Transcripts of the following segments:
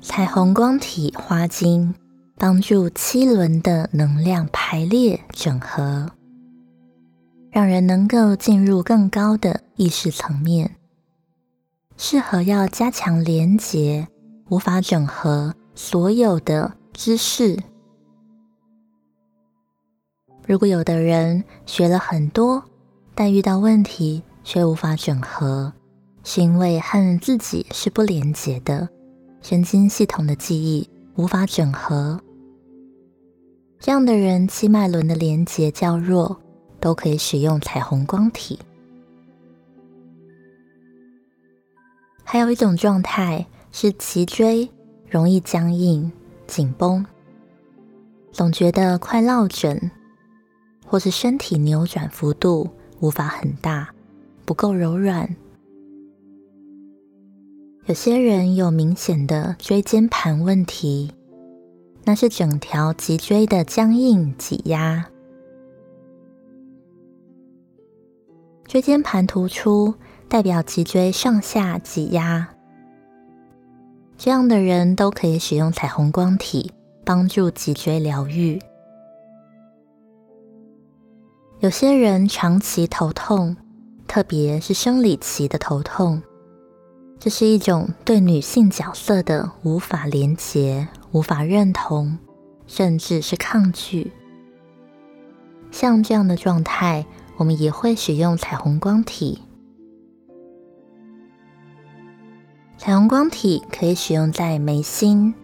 彩虹光体花精帮助七轮的能量排列整合，让人能够进入更高的意识层面。适合要加强连结、无法整合所有的知识。如果有的人学了很多，但遇到问题却无法整合，是因为和自己是不连结的，神经系统的记忆无法整合。这样的人七脉轮的连结较弱，都可以使用彩虹光体。还有一种状态是脊椎容易僵硬、紧绷，总觉得快落枕，或是身体扭转幅度无法很大，不够柔软。有些人有明显的椎间盘问题，那是整条脊椎的僵硬挤压。椎间盘突出。代表脊椎上下挤压，这样的人都可以使用彩虹光体帮助脊椎疗愈。有些人长期头痛，特别是生理期的头痛，这是一种对女性角色的无法连结、无法认同，甚至是抗拒。像这样的状态，我们也会使用彩虹光体。彩虹光体可以使用在眉心、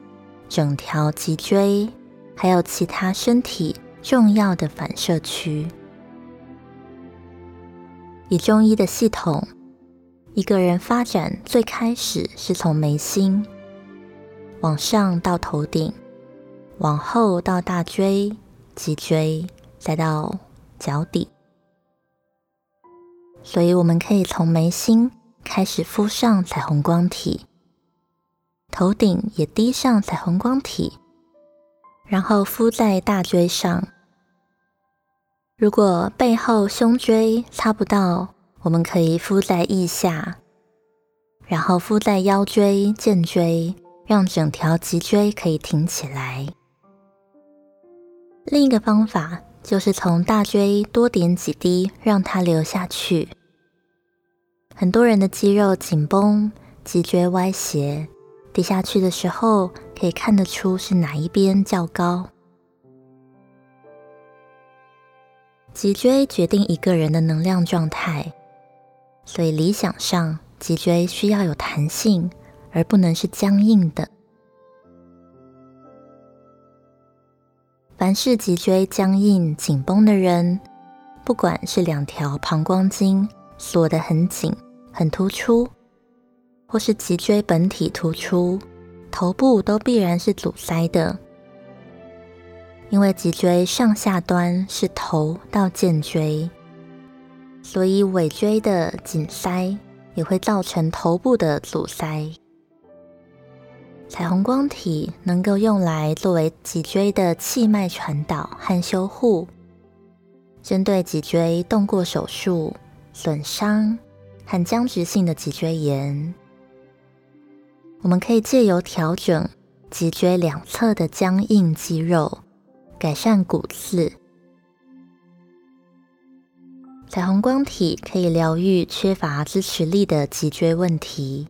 整条脊椎，还有其他身体重要的反射区。以中医的系统，一个人发展最开始是从眉心往上到头顶，往后到大椎、脊椎，再到脚底。所以，我们可以从眉心。开始敷上彩虹光体，头顶也滴上彩虹光体，然后敷在大椎上。如果背后胸椎擦不到，我们可以敷在腋下，然后敷在腰椎、肩椎，让整条脊椎可以挺起来。另一个方法就是从大椎多点几滴，让它流下去。很多人的肌肉紧绷，脊椎歪斜，滴下去的时候可以看得出是哪一边较高。脊椎决定一个人的能量状态，所以理想上脊椎需要有弹性，而不能是僵硬的。凡是脊椎僵硬紧绷的人，不管是两条膀胱经锁得很紧。很突出，或是脊椎本体突出，头部都必然是阻塞的。因为脊椎上下端是头到肩椎，所以尾椎的紧塞也会造成头部的阻塞。彩虹光体能够用来作为脊椎的气脉传导和修护，针对脊椎动过手术、损伤。和僵直性的脊椎炎，我们可以借由调整脊椎两侧的僵硬肌肉，改善骨刺。彩虹光体可以疗愈缺乏支持力的脊椎问题。